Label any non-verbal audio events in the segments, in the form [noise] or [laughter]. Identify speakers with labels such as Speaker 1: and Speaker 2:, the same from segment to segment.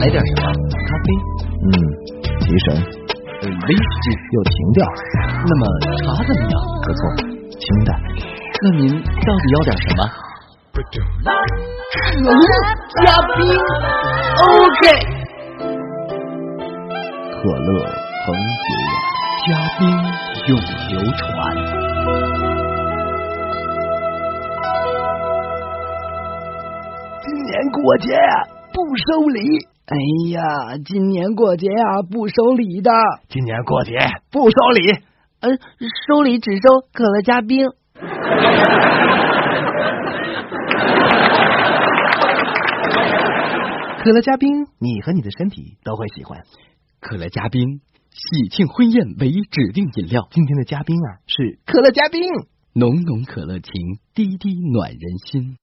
Speaker 1: 来点什么？咖啡？
Speaker 2: 嗯，提神。
Speaker 1: 威士忌
Speaker 2: 有情调。
Speaker 1: 那么茶怎么样？
Speaker 2: 不错，清淡。
Speaker 1: 那您到底要点什么？
Speaker 3: 可乐加冰，OK。
Speaker 2: 可乐恒久远，
Speaker 1: 加冰永流传。
Speaker 3: 今年过节不收礼。哎呀，今年过节啊不收礼的。
Speaker 2: 今年过节不收礼。
Speaker 3: 嗯，收礼只收可乐加冰。
Speaker 2: 可乐加冰，你和你的身体都会喜欢。
Speaker 1: 可乐加冰，喜庆婚宴唯一指定饮料。
Speaker 2: 今天的嘉宾啊，是可乐加冰，
Speaker 1: 浓浓可乐情，滴滴暖人心。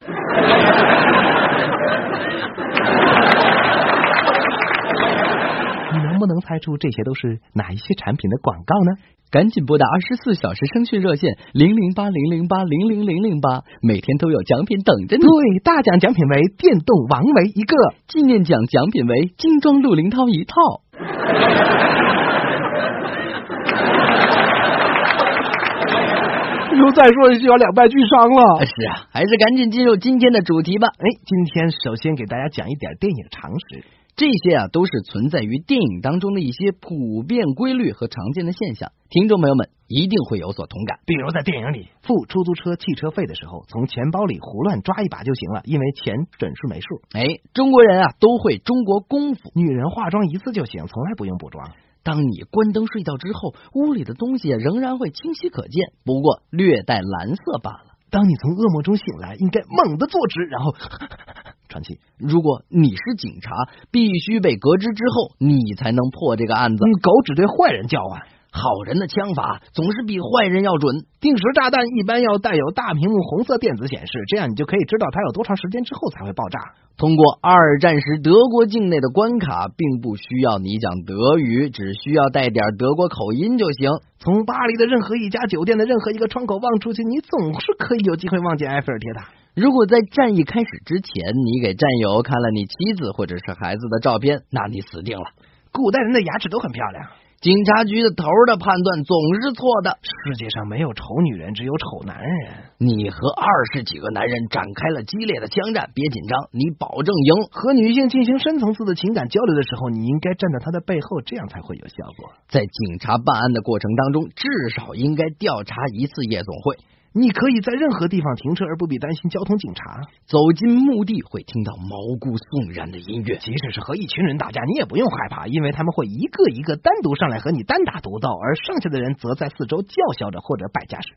Speaker 2: 你能不能猜出这些都是哪一些产品的广告呢？
Speaker 1: 赶紧拨打二十四小时声讯热线零零八零零八零零零零八，每天都有奖品等着你。
Speaker 2: 对，大奖奖品为电动王维一个，
Speaker 1: 纪念奖奖品为精装陆林涛一套。
Speaker 2: 又再说就要两败俱伤了。
Speaker 1: 是啊，还是赶紧进入今天的主题吧。
Speaker 2: 哎，今天首先给大家讲一点电影常识。
Speaker 1: 这些啊，都是存在于电影当中的一些普遍规律和常见的现象，听众朋友们一定会有所同感。
Speaker 2: 比如在电影里付出租车汽车费的时候，从钱包里胡乱抓一把就行了，因为钱准是没数。
Speaker 1: 哎，中国人啊都会中国功夫，
Speaker 2: 女人化妆一次就行，从来不用补妆。
Speaker 1: 当你关灯睡觉之后，屋里的东西仍然会清晰可见，不过略带蓝色罢了。
Speaker 2: 当你从噩梦中醒来，应该猛地坐直，然后。传奇，
Speaker 1: 如果你是警察，必须被革职之后，你才能破这个案子。
Speaker 2: 狗只对坏人叫唤，
Speaker 1: 好人的枪法总是比坏人要准。
Speaker 2: 定时炸弹一般要带有大屏幕红色电子显示，这样你就可以知道它有多长时间之后才会爆炸。
Speaker 1: 通过二战时德国境内的关卡，并不需要你讲德语，只需要带点德国口音就行。
Speaker 2: 从巴黎的任何一家酒店的任何一个窗口望出去，你总是可以有机会望见埃菲尔铁塔。
Speaker 1: 如果在战役开始之前，你给战友看了你妻子或者是孩子的照片，那你死定了。
Speaker 2: 古代人的牙齿都很漂亮。
Speaker 1: 警察局的头的判断总是错的。
Speaker 2: 世界上没有丑女人，只有丑男人。
Speaker 1: 你和二十几个男人展开了激烈的枪战，别紧张，你保证赢。
Speaker 2: 和女性进行深层次的情感交流的时候，你应该站在她的背后，这样才会有效果。
Speaker 1: 在警察办案的过程当中，至少应该调查一次夜总会。
Speaker 2: 你可以在任何地方停车，而不必担心交通警察。
Speaker 1: 走进墓地会听到毛骨悚然的音乐，
Speaker 2: 即使是和一群人打架，你也不用害怕，因为他们会一个一个单独上来和你单打独斗，而剩下的人则在四周叫嚣着或者摆架势。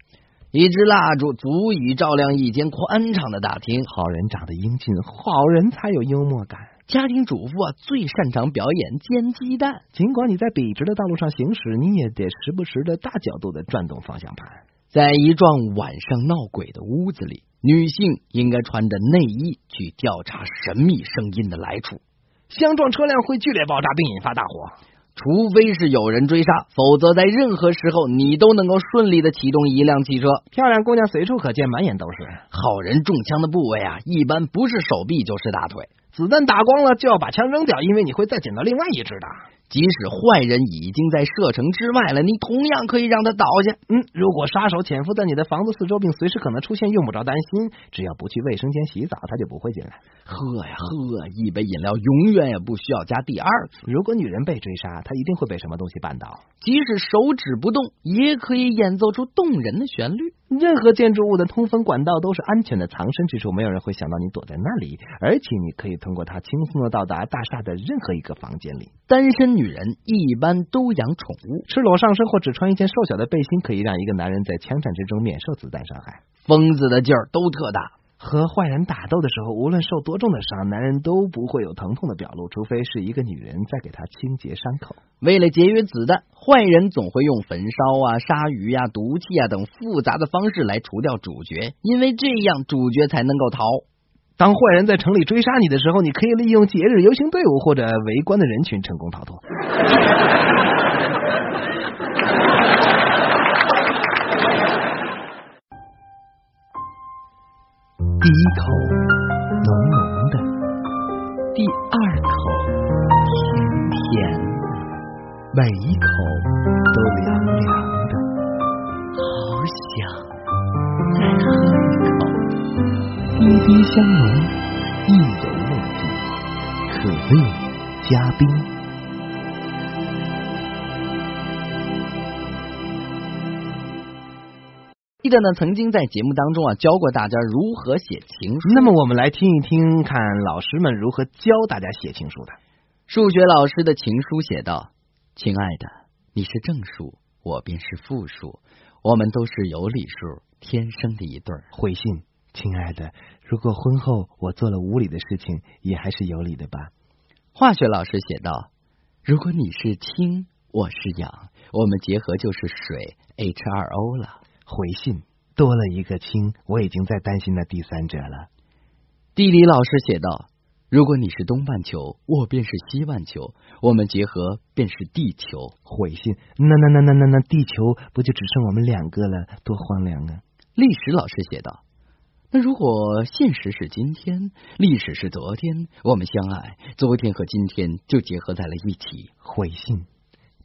Speaker 1: 一支蜡烛足以照亮一间宽敞的大厅。
Speaker 2: 好人长得英俊，好人才有幽默感。
Speaker 1: 家庭主妇啊，最擅长表演煎鸡蛋。
Speaker 2: 尽管你在笔直的道路上行驶，你也得时不时的大角度的转动方向盘。
Speaker 1: 在一幢晚上闹鬼的屋子里，女性应该穿着内衣去调查神秘声音的来处。
Speaker 2: 相撞车辆会剧烈爆炸并引发大火，
Speaker 1: 除非是有人追杀，否则在任何时候你都能够顺利的启动一辆汽车。
Speaker 2: 漂亮姑娘随处可见，满眼都是。
Speaker 1: 好人中枪的部位啊，一般不是手臂就是大腿。
Speaker 2: 子弹打光了就要把枪扔掉，因为你会再捡到另外一支的。
Speaker 1: 即使坏人已经在射程之外了，你同样可以让他倒下。
Speaker 2: 嗯，如果杀手潜伏在你的房子四周，并随时可能出现，用不着担心。只要不去卫生间洗澡，他就不会进来。
Speaker 1: 喝呀喝，一杯饮料永远也不需要加第二次。
Speaker 2: 如果女人被追杀，她一定会被什么东西绊倒。
Speaker 1: 即使手指不动，也可以演奏出动人的旋律。
Speaker 2: 任何建筑物的通风管道都是安全的藏身之处，没有人会想到你躲在那里，而且你可以通过它轻松的到达大厦的任何一个房间里。
Speaker 1: 单身女人一般都养宠物，
Speaker 2: 赤裸上身或只穿一件瘦小的背心，可以让一个男人在枪战之中免受子弹伤害。
Speaker 1: 疯子的劲儿都特大。
Speaker 2: 和坏人打斗的时候，无论受多重的伤，男人都不会有疼痛的表露，除非是一个女人在给他清洁伤口。
Speaker 1: 为了节约子弹，坏人总会用焚烧啊、杀鱼呀、毒气啊等复杂的方式来除掉主角，因为这样主角才能够逃。
Speaker 2: 当坏人在城里追杀你的时候，你可以利用节日游行队伍或者围观的人群成功逃脱。[laughs]
Speaker 3: 第一口浓浓的，
Speaker 2: 第二口甜甜的，每一口都凉凉的，
Speaker 1: 好想！再喝，
Speaker 2: 滴滴香浓，意犹未尽。可乐加冰。
Speaker 1: 记得呢，曾经在节目当中啊，教过大家如何写情书。
Speaker 2: 那么我们来听一听，看老师们如何教大家写情书的。
Speaker 1: 数学老师的情书写道：“亲爱的，你是正数，我便是负数，我们都是有理数，天生的一对儿。”
Speaker 2: 回信，亲爱的，如果婚后我做了无理的事情，也还是有理的吧。
Speaker 1: 化学老师写道：“如果你是氢，我是氧，我们结合就是水 H2O 了。”
Speaker 2: 回信多了一个氢，我已经在担心那第三者了。
Speaker 1: 地理老师写道：“如果你是东半球，我便是西半球，我们结合便是地球。”
Speaker 2: 回信那那那那那那地球不就只剩我们两个了？多荒凉啊！
Speaker 1: 历史老师写道：“那如果现实是今天，历史是昨天，我们相爱，昨天和今天就结合在了一起。”
Speaker 2: 回信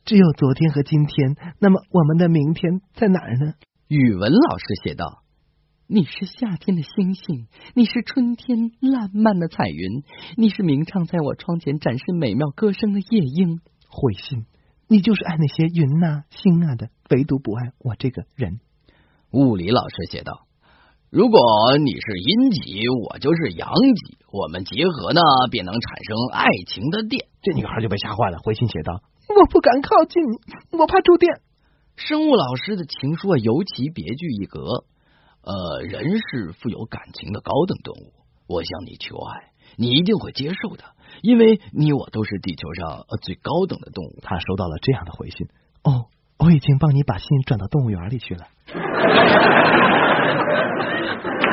Speaker 2: 只有昨天和今天，那么我们的明天在哪儿呢？
Speaker 1: 语文老师写道：“你是夏天的星星，你是春天烂漫的彩云，你是鸣唱在我窗前展示美妙歌声的夜莺。”
Speaker 2: 回信，你就是爱那些云啊星啊的，唯独不爱我这个人。
Speaker 1: 物理老师写道：“如果你是阴极，我就是阳极，我们结合呢，便能产生爱情的电。”
Speaker 2: 这女孩就被吓坏了，回信写道：“我不敢靠近你，我怕触电。”
Speaker 1: 生物老师的情书啊，尤其别具一格。呃，人是富有感情的高等动物，我向你求爱，你一定会接受的，因为你我都是地球上最高等的动物。
Speaker 2: 他收到了这样的回信：哦，我已经帮你把信转到动物园里去了。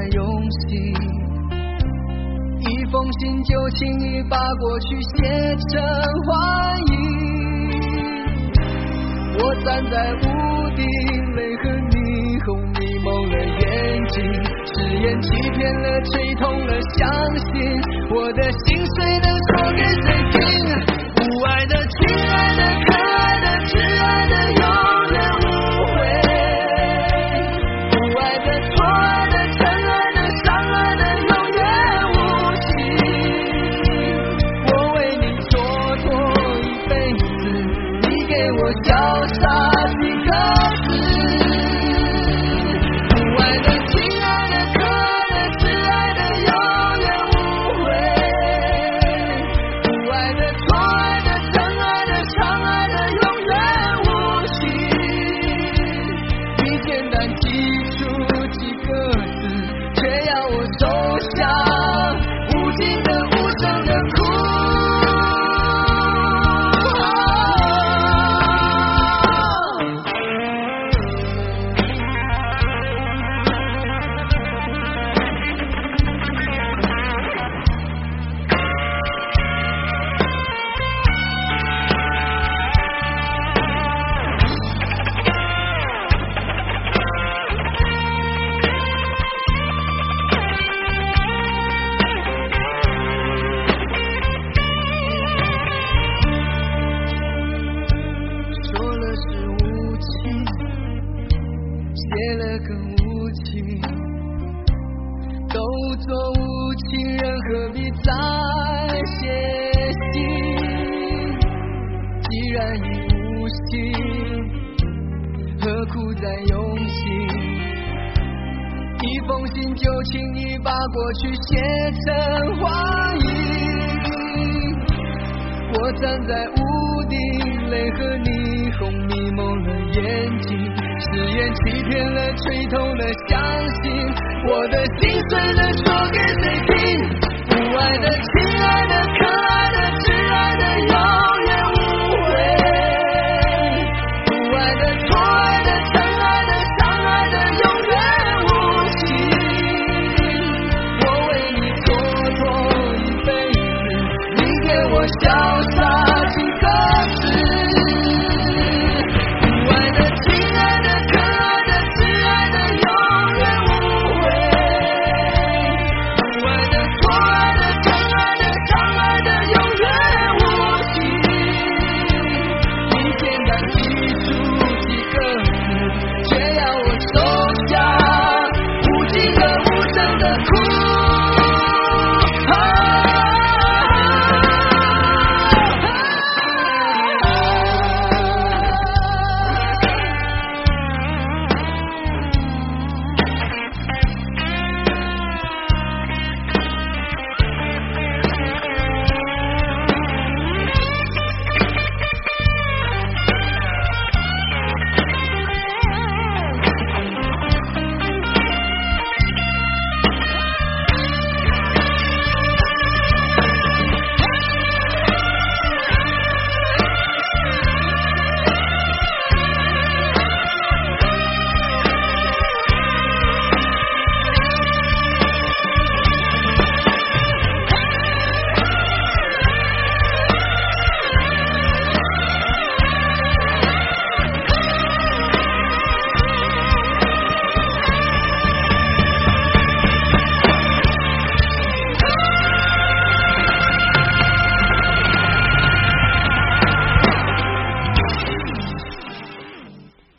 Speaker 4: 再用心？一封信就轻易把过去写成幻影。我站在屋顶，泪和霓虹迷蒙了眼睛，誓言欺骗了，吹痛了，相信我的心碎能说给谁听？不爱的，亲爱的，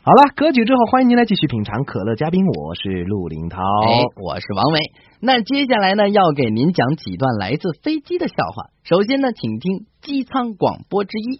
Speaker 2: 好了，歌曲之后，欢迎您来继续品尝可乐嘉宾，我是陆林涛。
Speaker 1: 哎，我是王维。那接下来呢，要给您讲几段来自飞机的笑话。首先呢，请听机舱广播之一。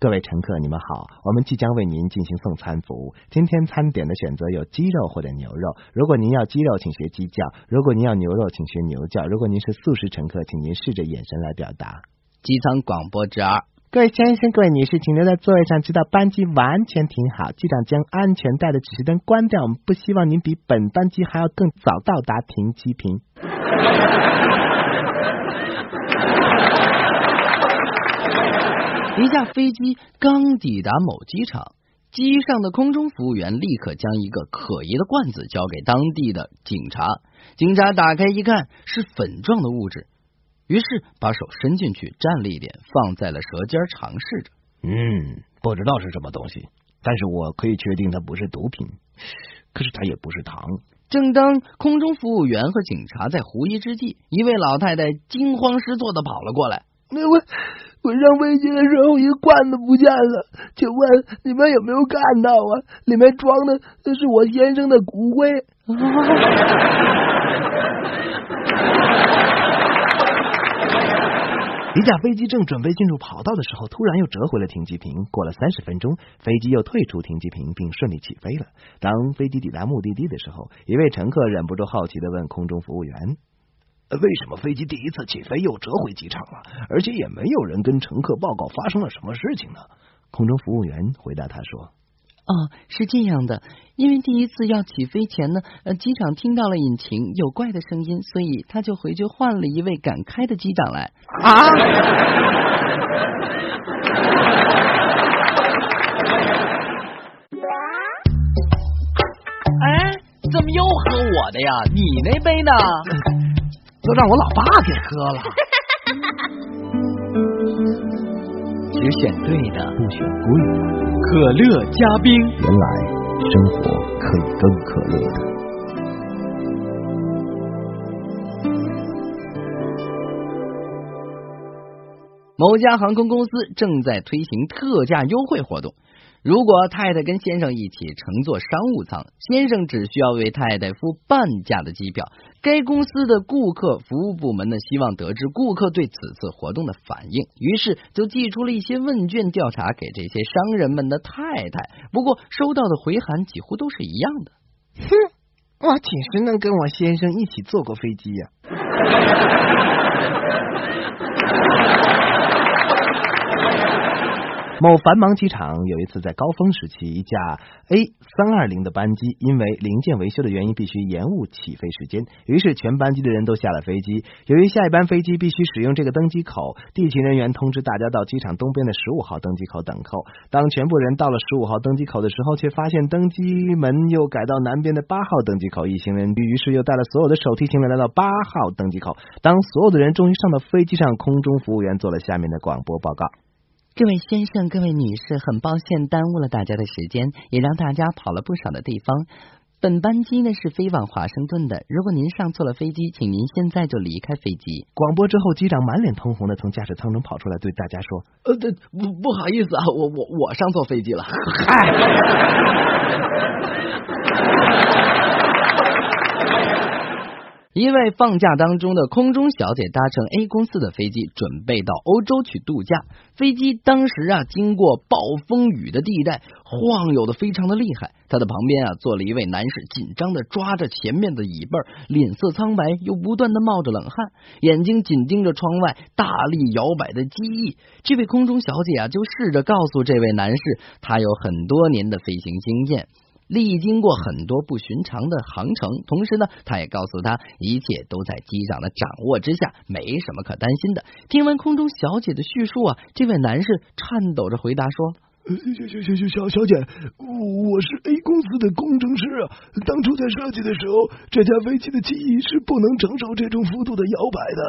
Speaker 2: 各位乘客，你们好，我们即将为您进行送餐服务。今天餐点的选择有鸡肉或者牛肉。如果您要鸡肉，请学鸡叫；如果您要牛肉，请学牛叫。如果您是素食乘客，请您试着眼神来表达。
Speaker 1: 机舱广播之二。
Speaker 2: 各位先生、各位女士，请留在座位上，直到班机完全停好。机长将安全带的指示灯关掉。我们不希望您比本班机还要更早到达停机坪。
Speaker 1: 一架飞机刚抵达某机场，机上的空中服务员立刻将一个可疑的罐子交给当地的警察。警察打开一看，是粉状的物质，于是把手伸进去，蘸了一点，放在了舌尖，尝试着。
Speaker 2: 嗯，不知道是什么东西，但是我可以确定它不是毒品，可是它也不是糖。
Speaker 1: 正当空中服务员和警察在狐疑之际，一位老太太惊慌失措的跑了过来。
Speaker 3: 那我我上飞机的时候，一个罐子不见了，请问你们有没有看到啊？里面装的是我先生的骨灰。[laughs]
Speaker 2: 一架飞机正准备进入跑道的时候，突然又折回了停机坪。过了三十分钟，飞机又退出停机坪，并顺利起飞了。当飞机抵达目的地的时候，一位乘客忍不住好奇的问空中服务员：“为什么飞机第一次起飞又折回机场了？而且也没有人跟乘客报告发生了什么事情呢？”空中服务员回答他说。
Speaker 1: 哦，是这样的，因为第一次要起飞前呢，呃，机长听到了引擎有怪的声音，所以他就回去换了一位敢开的机长来。
Speaker 2: 啊！
Speaker 1: 哎，怎么又喝我的呀？你那杯呢？[laughs]
Speaker 2: 都让我老爸给喝了。
Speaker 1: 只选对的，
Speaker 2: 不选贵的。
Speaker 1: 可乐加冰。
Speaker 2: 原来生活可以更可乐的。
Speaker 1: 某家航空公司正在推行特价优惠活动。如果太太跟先生一起乘坐商务舱，先生只需要为太太付半价的机票。该公司的顾客服务部门呢，希望得知顾客对此次活动的反应，于是就寄出了一些问卷调查给这些商人们的太太。不过收到的回函几乎都是一样的。[laughs]
Speaker 2: 哼，我几时能跟我先生一起坐过飞机呀、某繁忙机场有一次在高峰时期，一架 A 三二零的班机因为零件维修的原因必须延误起飞时间，于是全班机的人都下了飞机。由于下一班飞机必须使用这个登机口，地勤人员通知大家到机场东边的十五号登机口等候。当全部人到了十五号登机口的时候，却发现登机门又改到南边的八号登机口。一行人于是又带了所有的手提行李来到八号登机口。当所有的人终于上到飞机上，空中服务员做了下面的广播报告。
Speaker 1: 各位先生、各位女士，很抱歉耽误了大家的时间，也让大家跑了不少的地方。本班机呢是飞往华盛顿的，如果您上错了飞机，请您现在就离开飞机。
Speaker 2: 广播之后，机长满脸通红的从驾驶舱中跑出来，对大家说：“
Speaker 1: 呃，对，不不好意思啊，我我我上错飞机了。” [laughs] 一位放假当中的空中小姐搭乘 A 公司的飞机，准备到欧洲去度假。飞机当时啊，经过暴风雨的地带，晃悠的非常的厉害。他的旁边啊，坐了一位男士，紧张的抓着前面的椅背，脸色苍白，又不断的冒着冷汗，眼睛紧盯着窗外大力摇摆的机翼。这位空中小姐啊，就试着告诉这位男士，她有很多年的飞行经验。历经过很多不寻常的航程，同时呢，他也告诉他一切都在机长的掌握之下，没什么可担心的。听完空中小姐的叙述啊，这位男士颤抖着回答说：“
Speaker 3: 小小小小小姐，我是 A 公司的工程师啊。当初在设计的时候，这架飞机的机翼是不能承受这种幅度的摇摆
Speaker 2: 的。”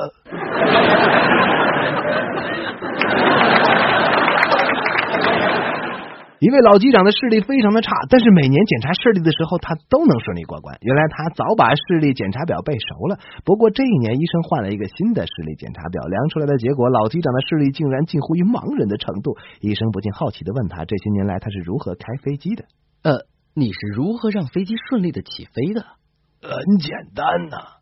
Speaker 2: 一位老机长的视力非常的差，但是每年检查视力的时候，他都能顺利过关。原来他早把视力检查表背熟了。不过这一年，医生换了一个新的视力检查表，量出来的结果，老机长的视力竟然近乎于盲人的程度。医生不禁好奇的问他：这些年来他是如何开飞机的？
Speaker 1: 呃，你是如何让飞机顺利的起飞的？
Speaker 3: 很简单呐，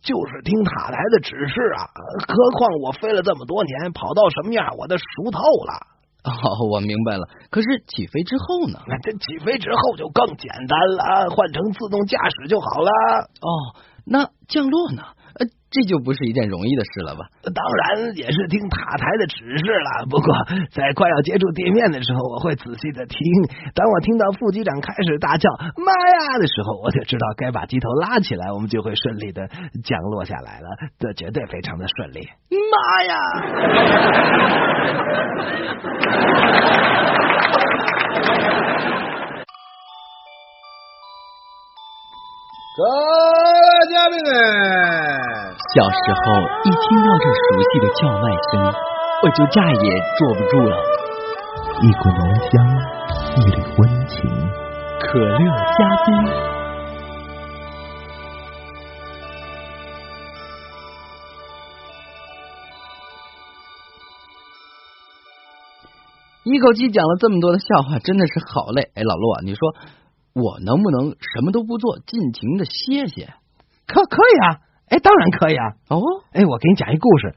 Speaker 3: 就是听塔台的指示啊。何况我飞了这么多年，跑道什么样我都熟透了。[laughs]
Speaker 1: 哦，我明白了。可是起飞之后呢？
Speaker 3: 那这起飞之后就更简单了，换成自动驾驶就好了。
Speaker 1: 哦，那降落呢？呃，这就不是一件容易的事了吧？
Speaker 3: 当然也是听塔台的指示了。不过在快要接触地面的时候，我会仔细的听。当我听到副机长开始大叫“妈呀”的时候，我就知道该把机头拉起来，我们就会顺利的降落下来了。这绝对非常的顺利。
Speaker 1: 妈呀！[laughs]
Speaker 5: 各位嘉宾们，
Speaker 1: 小时候一听到这熟悉的叫卖声，我就再也坐不住了。
Speaker 2: 一股浓香，一缕温情，
Speaker 1: 可乐加冰。一口气讲了这么多的笑话，真的是好累。哎，老陆啊，你说。我能不能什么都不做，尽情的歇歇？
Speaker 2: 可可以啊！哎，当然可以啊！
Speaker 1: 哦，
Speaker 2: 哎，我给你讲一故事，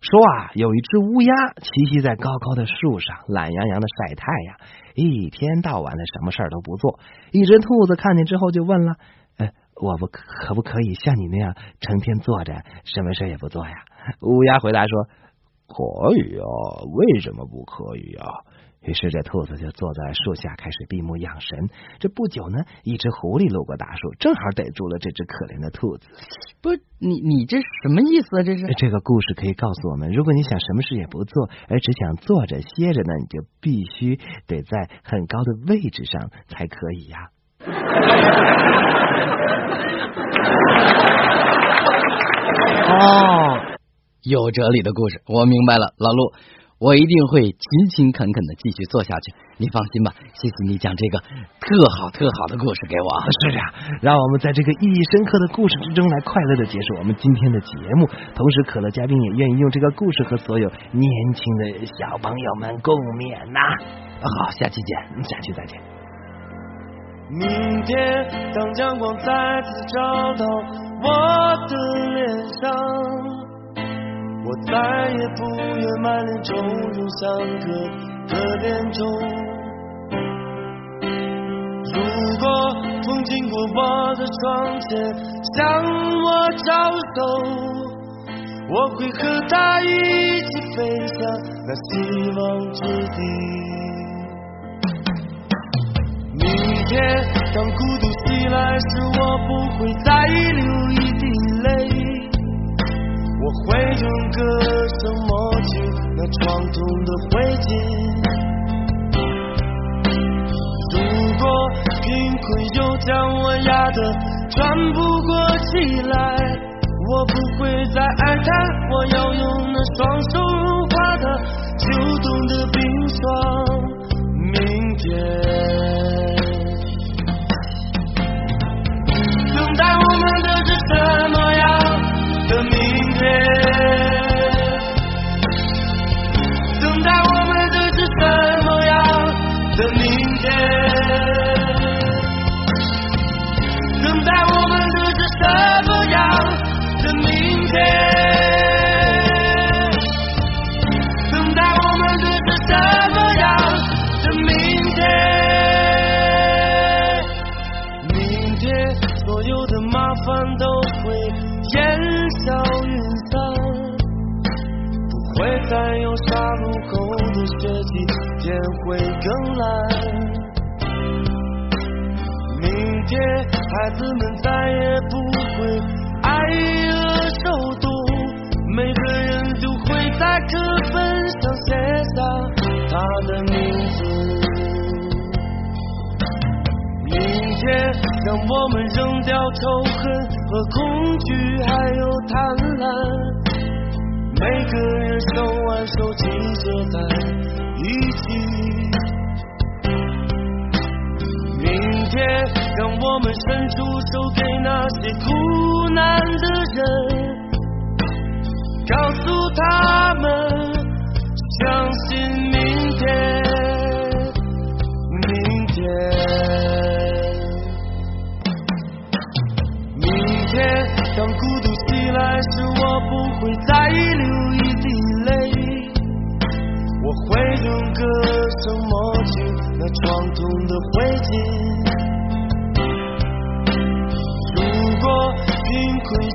Speaker 2: 说啊，有一只乌鸦栖息在高高的树上，懒洋洋的晒太阳，一天到晚的什么事儿都不做。一只兔子看见之后就问了：“哎，我不可不可以像你那样成天坐着，什么事也不做呀？”乌鸦回答说：“
Speaker 5: 可以啊，为什么不可以啊？”
Speaker 2: 于是，这兔子就坐在树下开始闭目养神。这不久呢，一只狐狸路过大树，正好逮住了这只可怜的兔子。
Speaker 1: 不，你你这什么意思啊？这是
Speaker 2: 这个故事可以告诉我们：如果你想什么事也不做，而只想坐着歇着呢，你就必须得在很高的位置上才可以呀。
Speaker 1: 哦，有哲理的故事，我明白了，老陆。我一定会勤勤恳恳的继续做下去，你放心吧。谢谢你讲这个特好特好的故事给我。
Speaker 2: 是这样，让我们在这个意义深刻的故事之中来快乐的结束我们今天的节目。同时，可乐嘉宾也愿意用这个故事和所有年轻的小朋友们共勉呐。好，下期见，下期再见。
Speaker 4: 明天当阳光再次照到我的脸上。我再也不愿满脸愁容，像个可怜虫。如果风经过我的窗前，向我招手，我会和它一起飞
Speaker 6: 向那希望之地。明天当孤独袭来时，我不会再留一滴，我会用歌声抹去那创痛的灰烬。如果贫困又将我压得喘不过气来。我不会再爱他，我要用那双手融化的秋冬的冰霜。明天，等待我们的是什孩子们再也不会。挨饿受冻，每个人都会在课本上写下他的名字。明天，让我们扔掉仇恨和恐惧，还有贪婪。每个人手挽手，集结在一起。伸出手给那些苦难的人，告诉他们相信明天，明天，明天，当孤独袭来时，我不会再流一滴泪，我会用歌声抹去。那创痛的灰烬。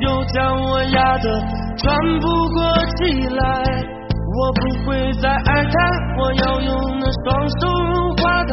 Speaker 6: 又将我压得喘不过气来，我不会再爱他，我要用那双手融化的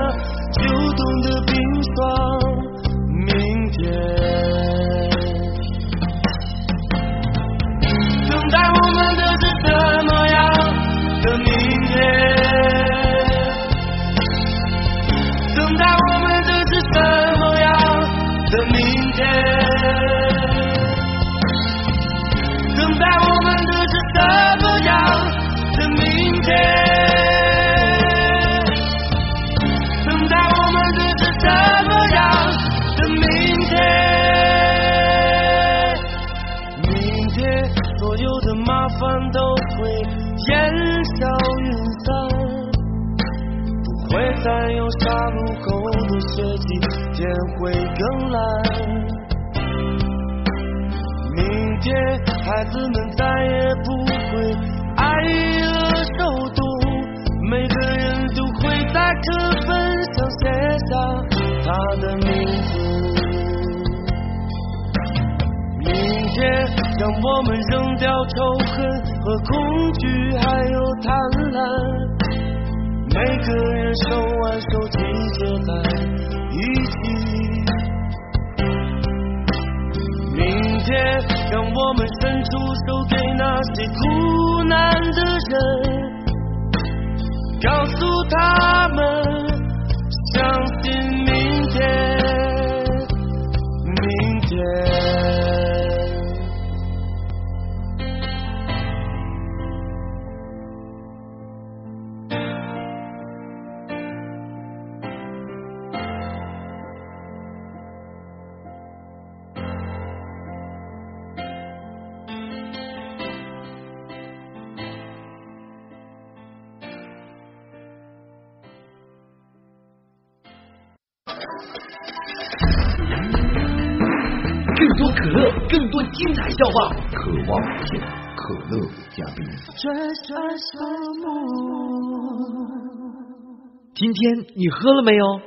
Speaker 6: 天会更蓝。明天，孩子们再也不会挨饿受冻，每个人都会在课本上写下他的名字。明天，让我们扔掉仇恨和恐惧，还有贪婪。每个人手挽手，集结在让我们伸出手给那些苦难的人，告诉他们，
Speaker 1: 笑话，
Speaker 5: 渴望可乐嘉宾。
Speaker 1: 今天你喝了没有？